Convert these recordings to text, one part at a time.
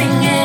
singing.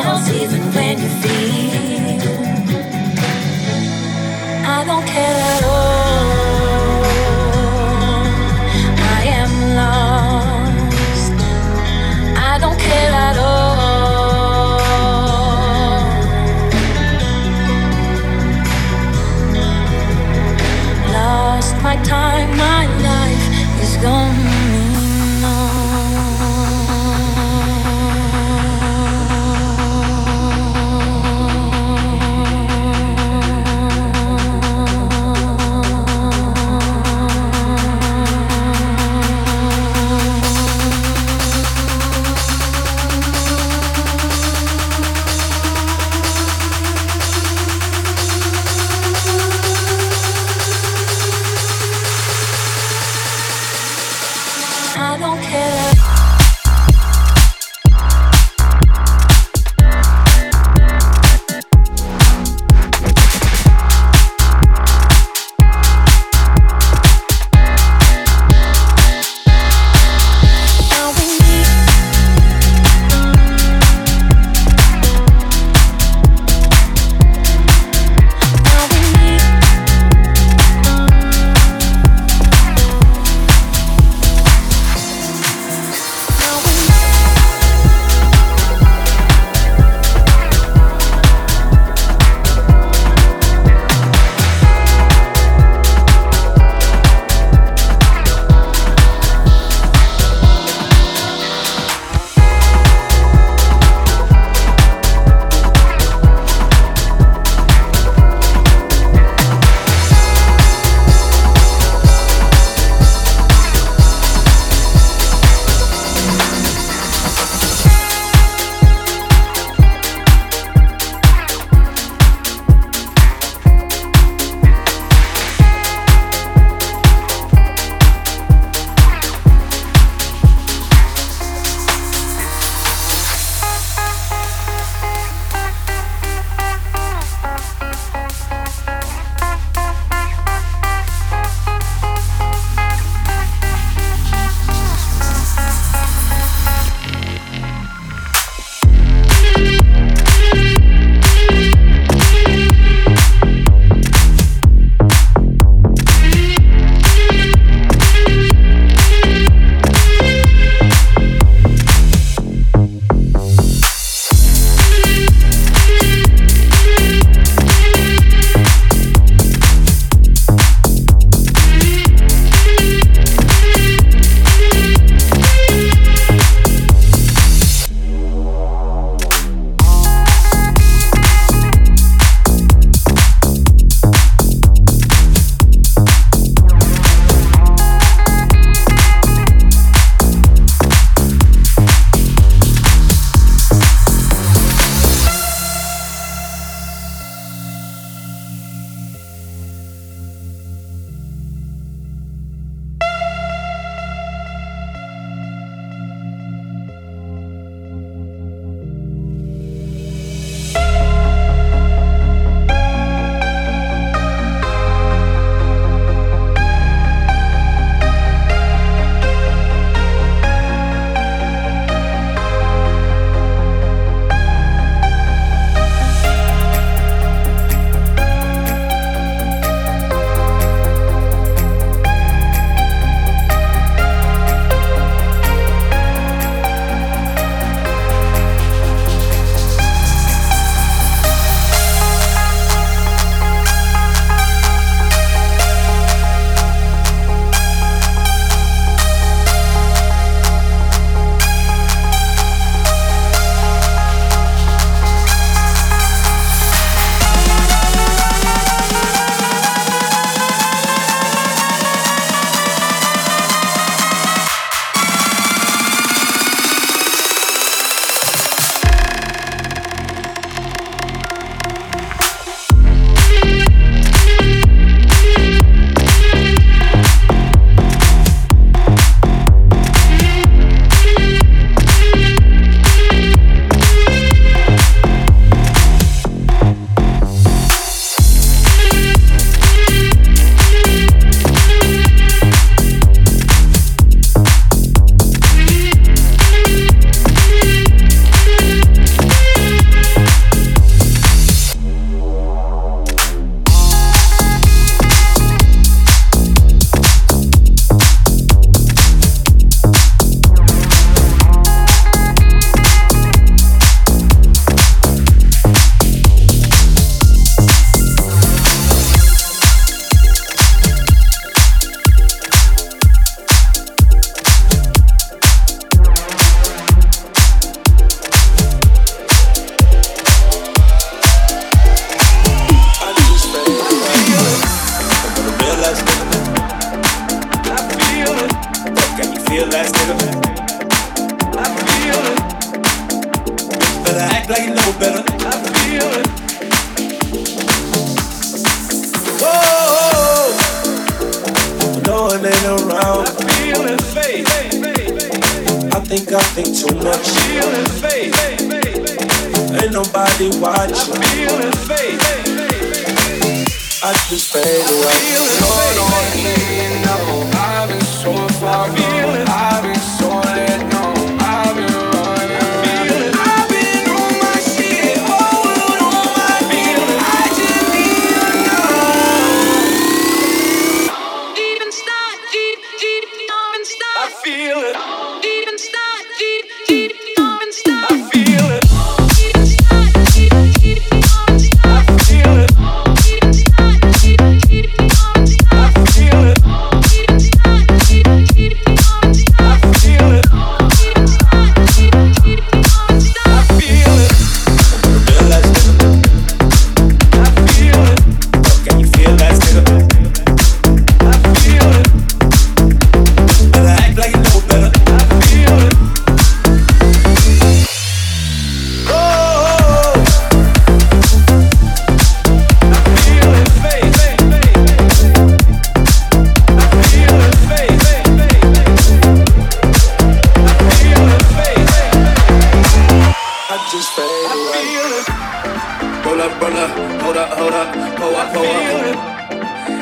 roll up, roll up, hold up, hold up, pull up, pull up.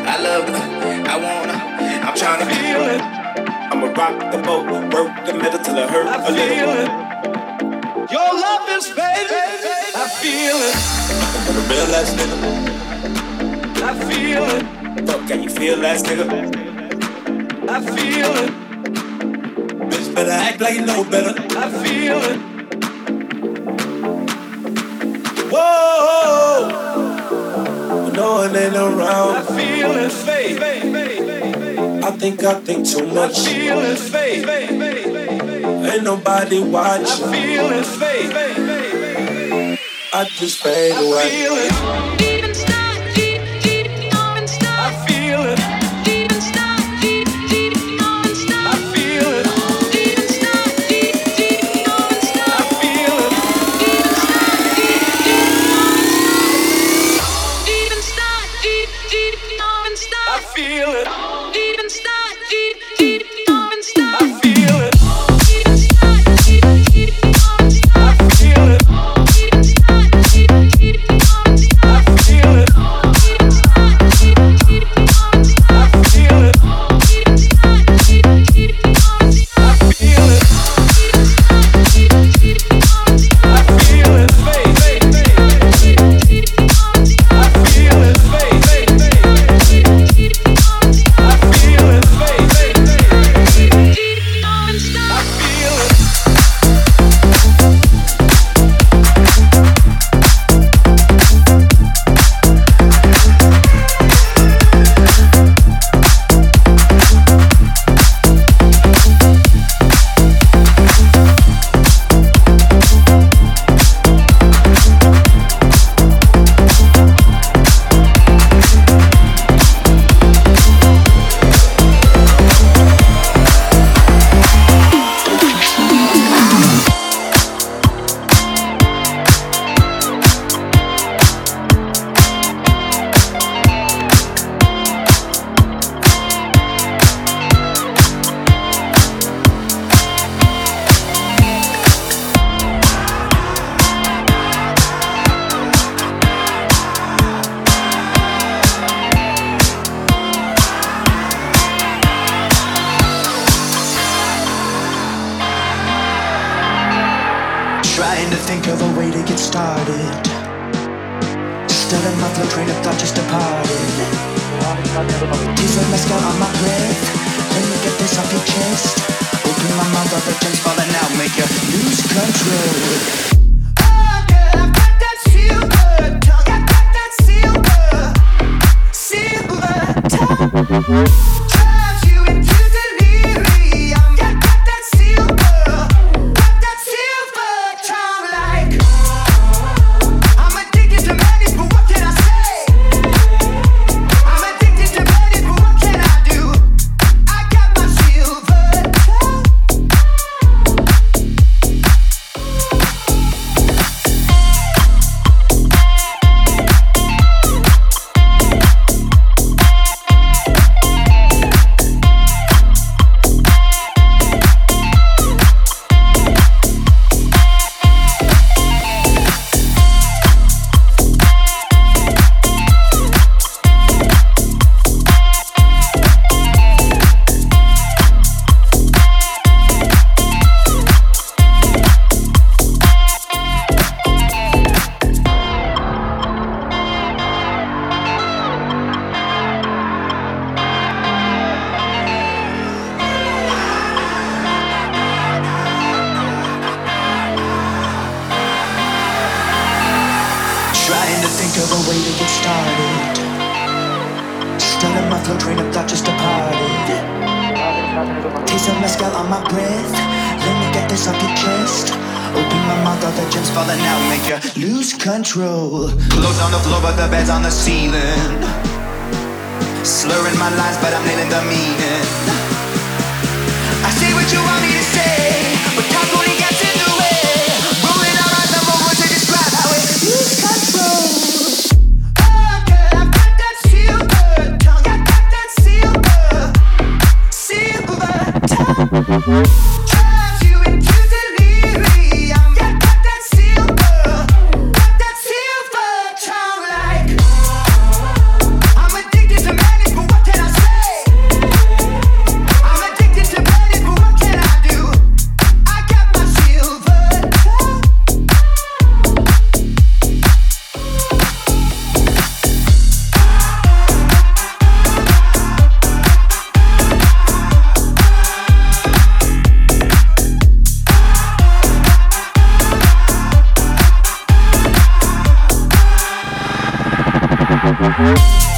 I love it, I wanna, I'm tryna feel it. I'ma rock the boat, work the middle till it hurt I a little. I feel It. Your love is fading, I feel it. I'm gonna real ass nigga. I feel it. Fuck, can you feel that nigga? I feel it. Bitch, better act like you know better. I feel it. Whoa, when no one ain't around. I feel it fade. I think I think too much. I feel it fade. Ain't nobody watching. I feel it fade. I just fade away. Mm-hmm.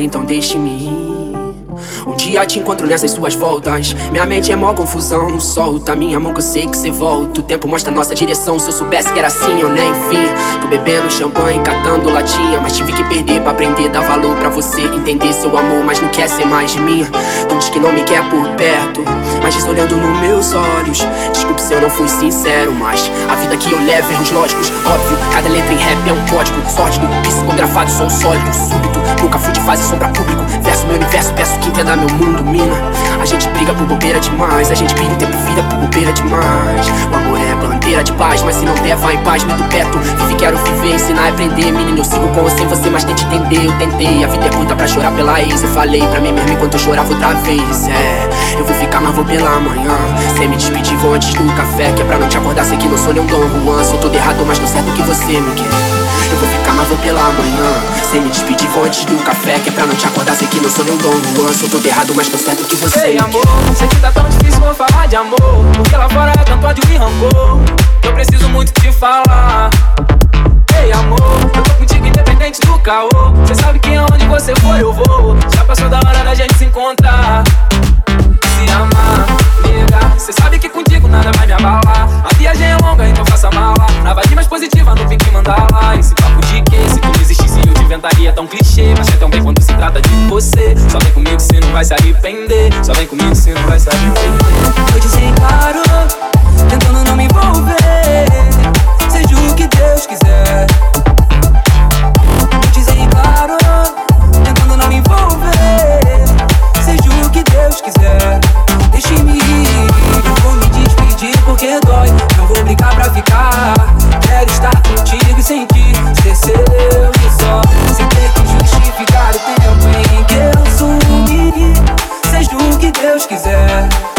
Então deixe-me nessas suas voltas. Minha mente é mó confusão, solta. Minha mão que eu sei que cê volta. O tempo mostra nossa direção. Se eu soubesse que era assim, eu nem fim. Tô bebendo champanhe, catando latinha. Mas tive que perder pra aprender, dar valor pra você. Entender seu amor, mas não quer ser mais de mim. Tu diz que não me quer por perto. Mas diz olhando nos meus olhos. Desculpe se eu não fui sincero, mas a vida que eu levo erros lógicos. Óbvio, cada letra em rap é um código. Sórdido, psicografado, sou sólido, súbito. Nunca fui de fase sombra público. Verso meu universo, peço que entenda meu mundo, mina. A gente briga por bobeira demais. A gente briga o tempo vida por bobeira demais. O amor é bandeira de paz, mas se não der, vai em paz, meto perto. Vive, quero viver, ensinar e aprender. Menino, eu sigo com você, você, mas tente entender. Eu tentei, a vida é curta pra chorar pela ex. Eu falei pra mim mesmo enquanto eu chorava outra vez. É, eu vou ficar, mas vou pela manhã. Sem me despedir, vou antes do café. Que é pra não te acordar, sei que não sou nem um Dom Juan. Sou todo errado, mas tô certo que você me quer. Eu vou ficar, mas vou pela manhã. Sem me despedir, vou antes do café. Que é pra não te acordar, sei que não sou nem um Dom Juan. Sou todo errado, mas tô certo que você Ei, amor, sei que tá tão difícil vou falar de amor. Porque lá fora é tanto ódio e rancor. Eu preciso muito te falar. Ei, amor, eu tô contigo independente do caô. Cê sabe que aonde você for eu vou. Já passou da hora da gente se encontrar. Se amar, nega. Cê sabe que contigo nada vai me abalar. A viagem é longa, então faça mala. Na vibe mais positiva, pique mandar lá. Esse papo de que? Se tu não existisse, eu te inventaria tão clichê. Mas é tão bem quando se trata de você. Só vem comigo se não vai se arrepender. Só vem comigo se não vai se arrepender. Eu disse claro, tentando não me envolver. Seja o que Deus quiser. Quero estar contigo e sentir ser seu só. Sem ter que justificar o tempo em que eu sumi. Seja o que Deus quiser.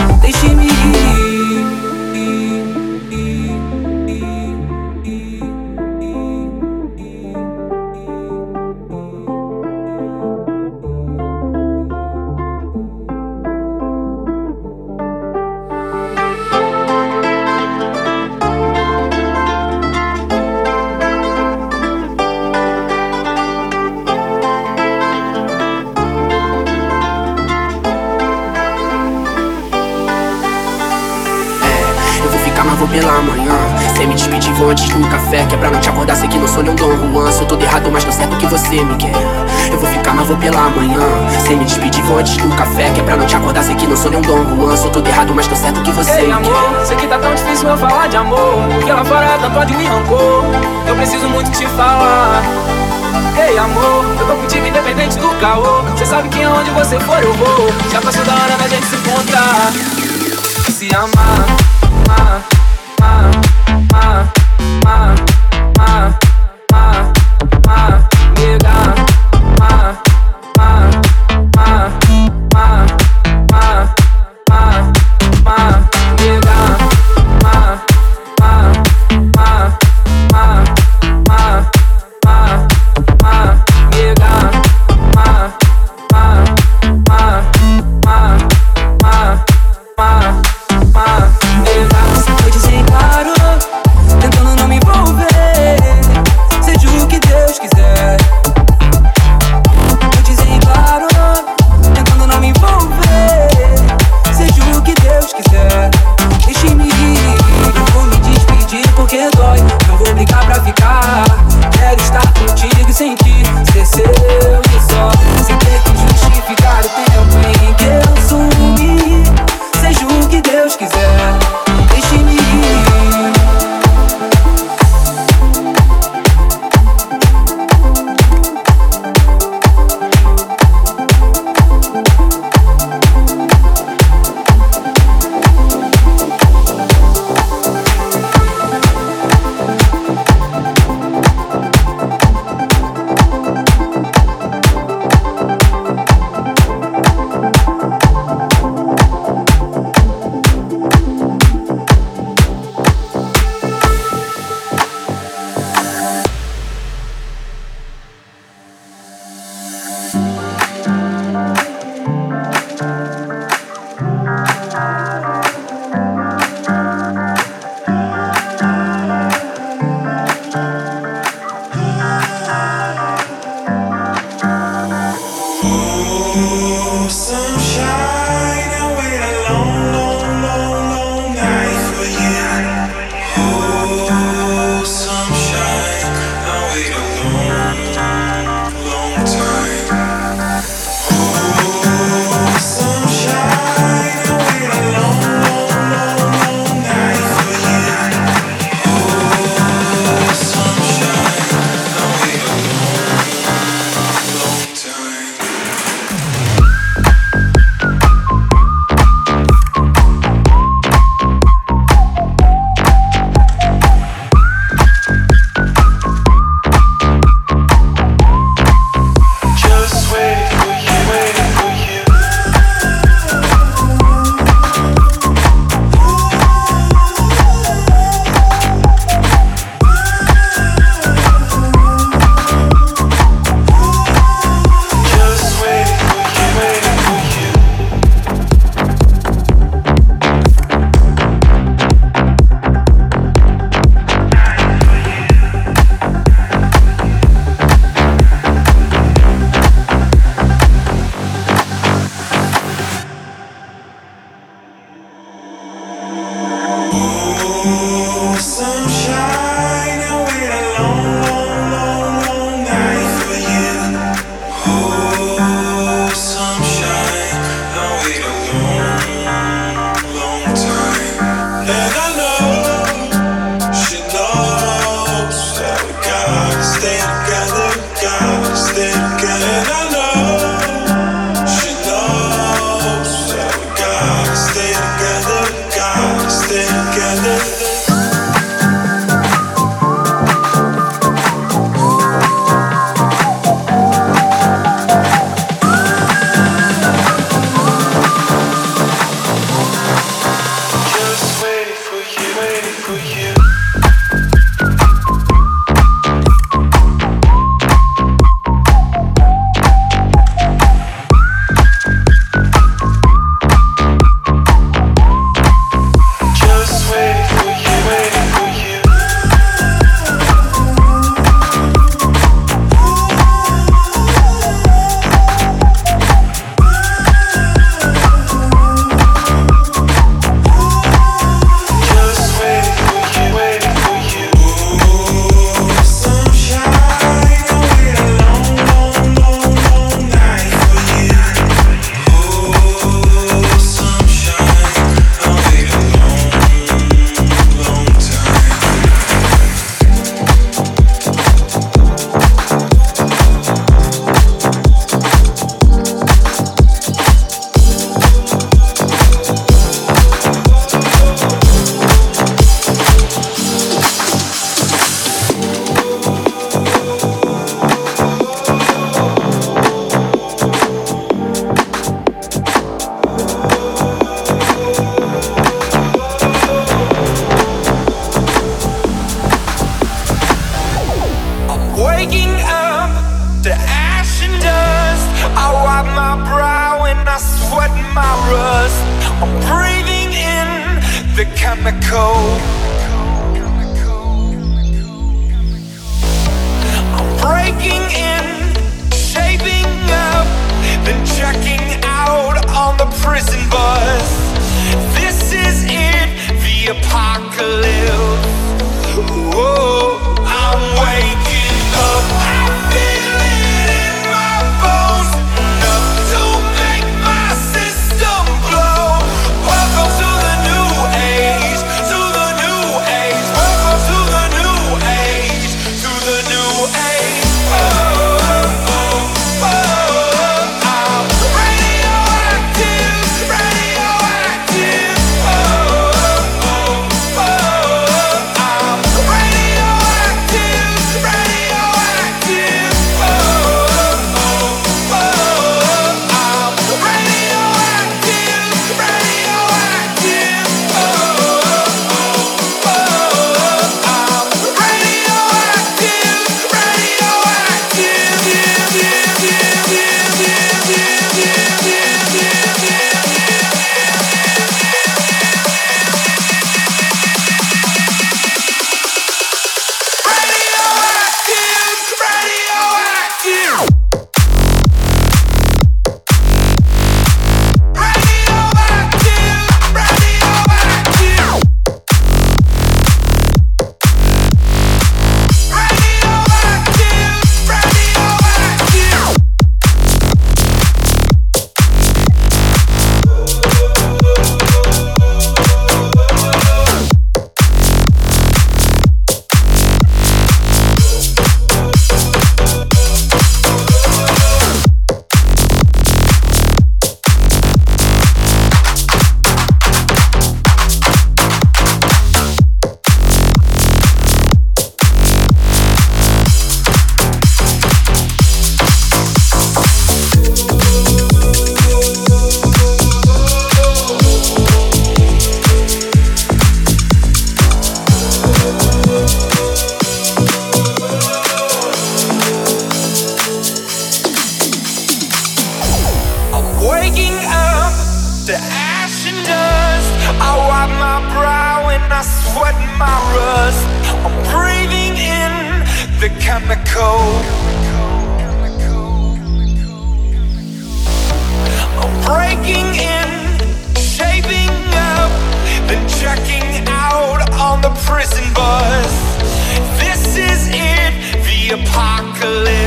Apocalypse.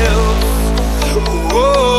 Whoa,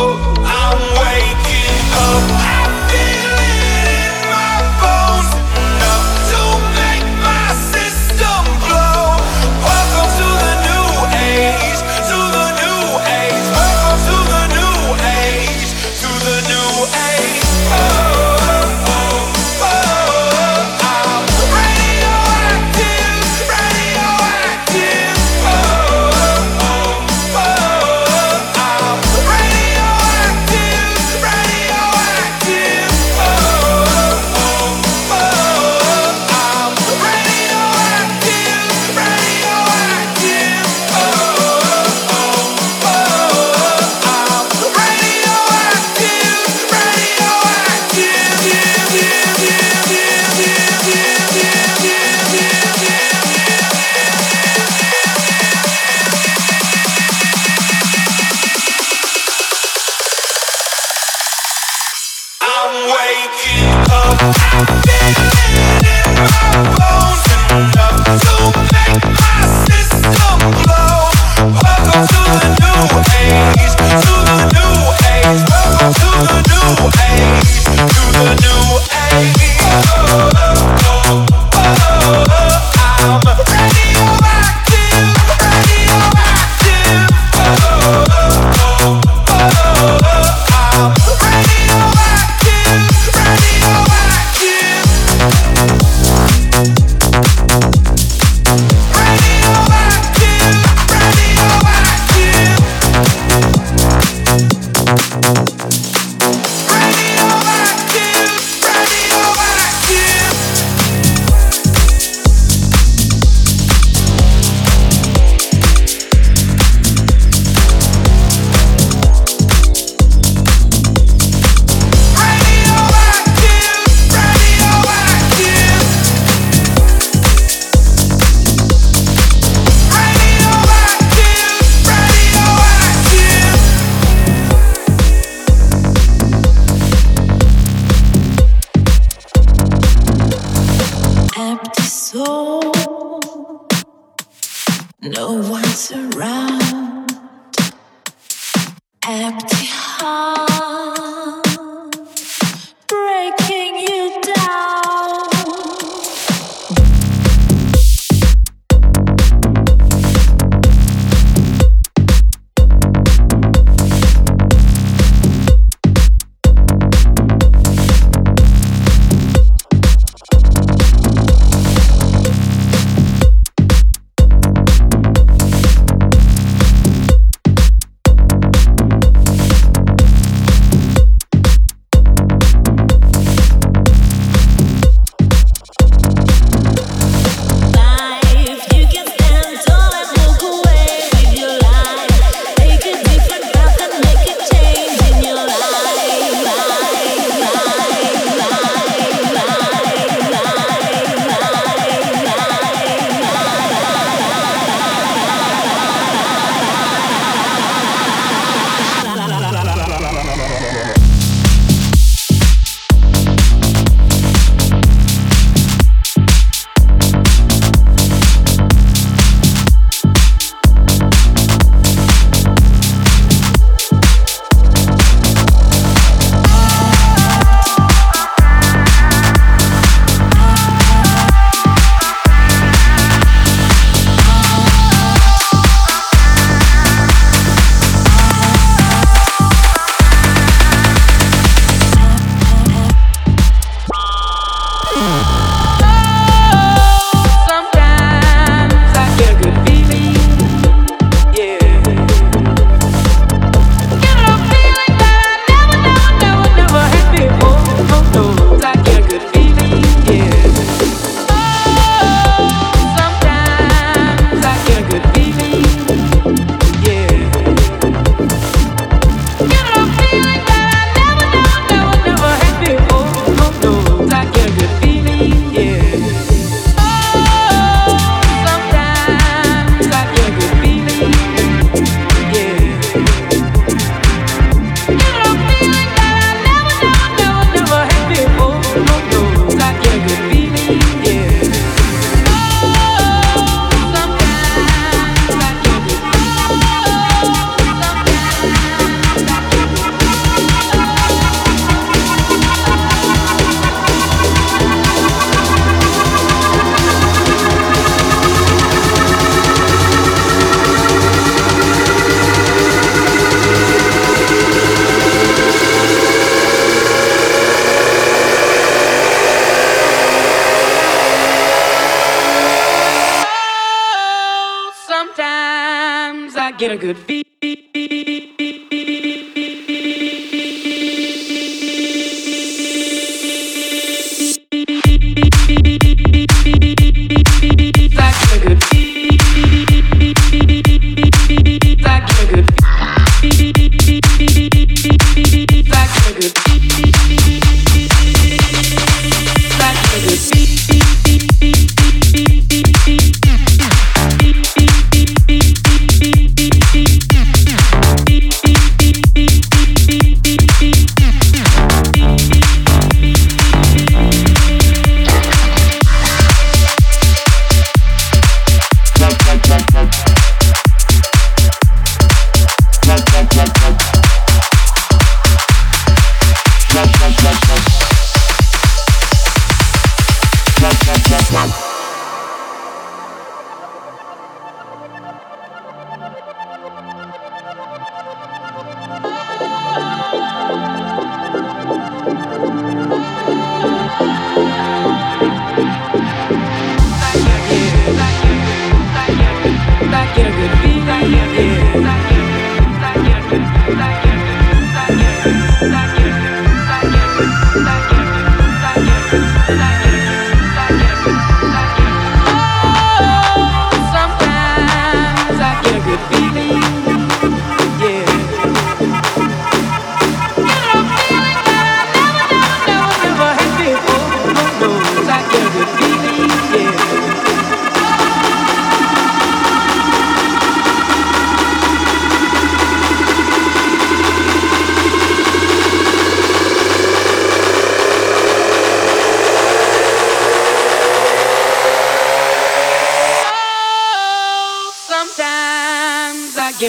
Get a good fee.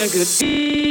A good.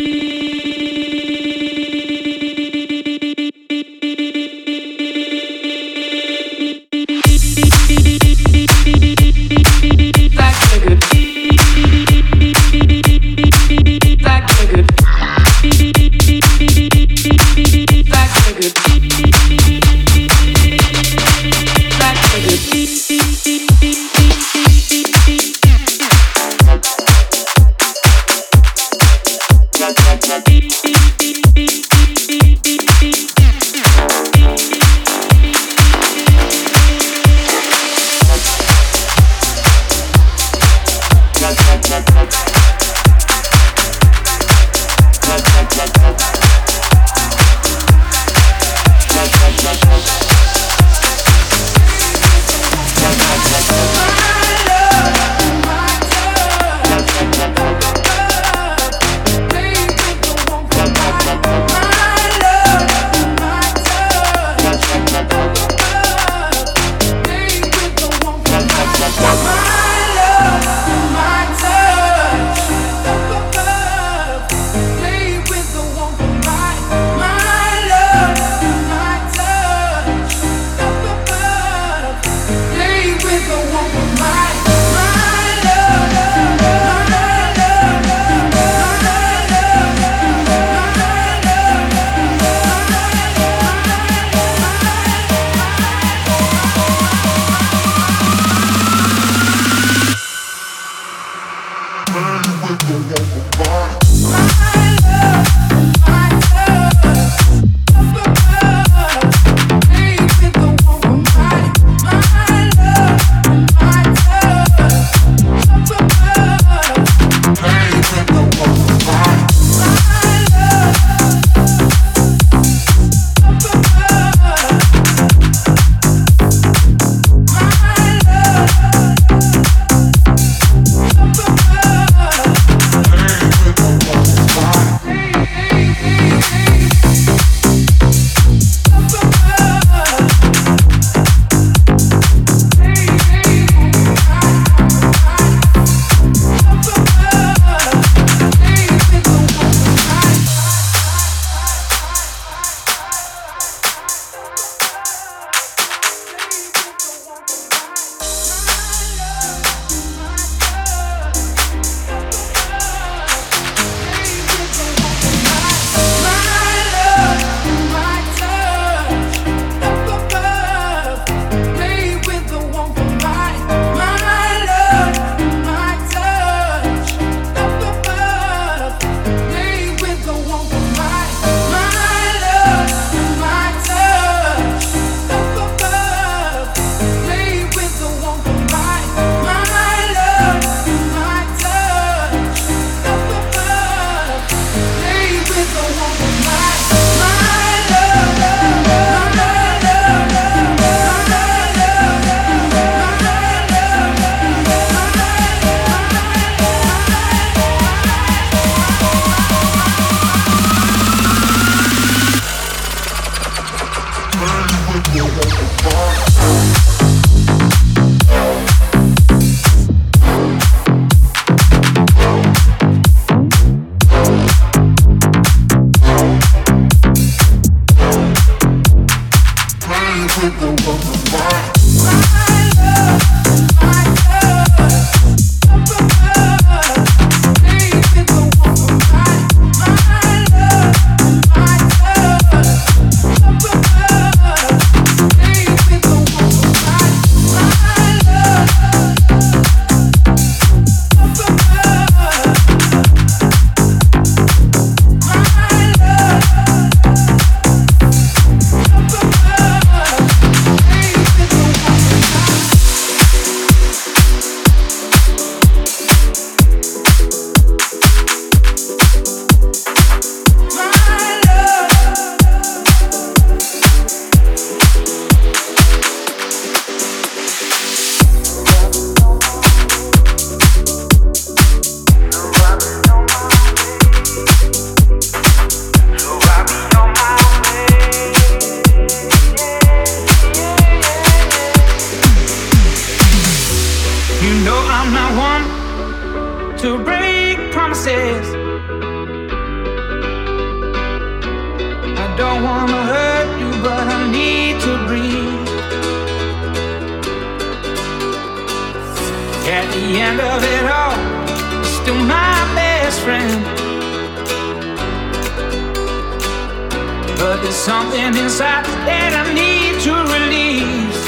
there's something inside that I need to release.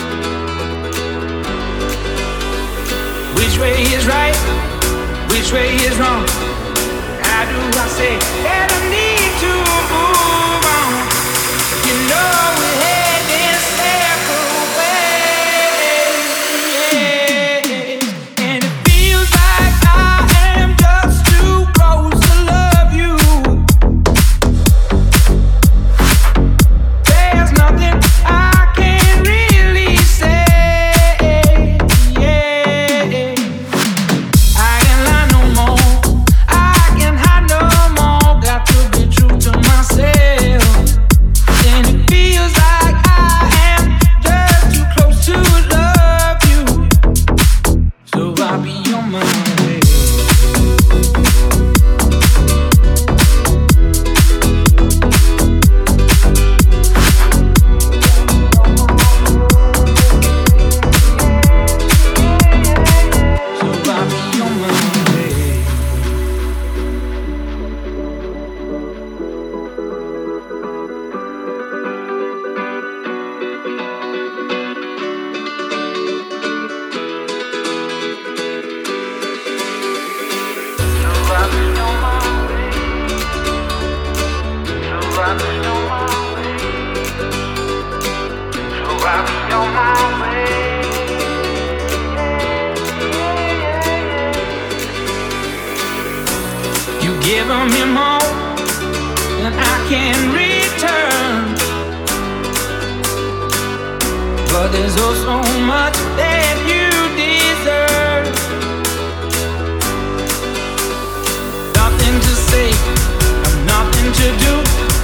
Which way is right? Which way is wrong? How do I say that I need to move? there's oh so much that you deserve. Nothing to say, nothing to do.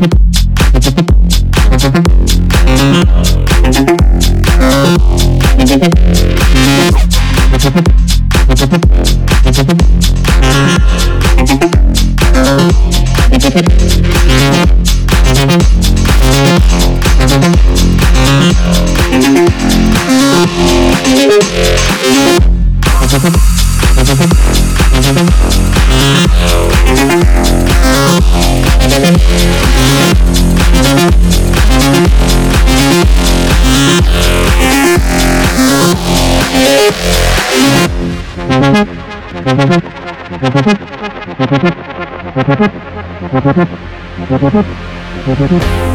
you Thank you.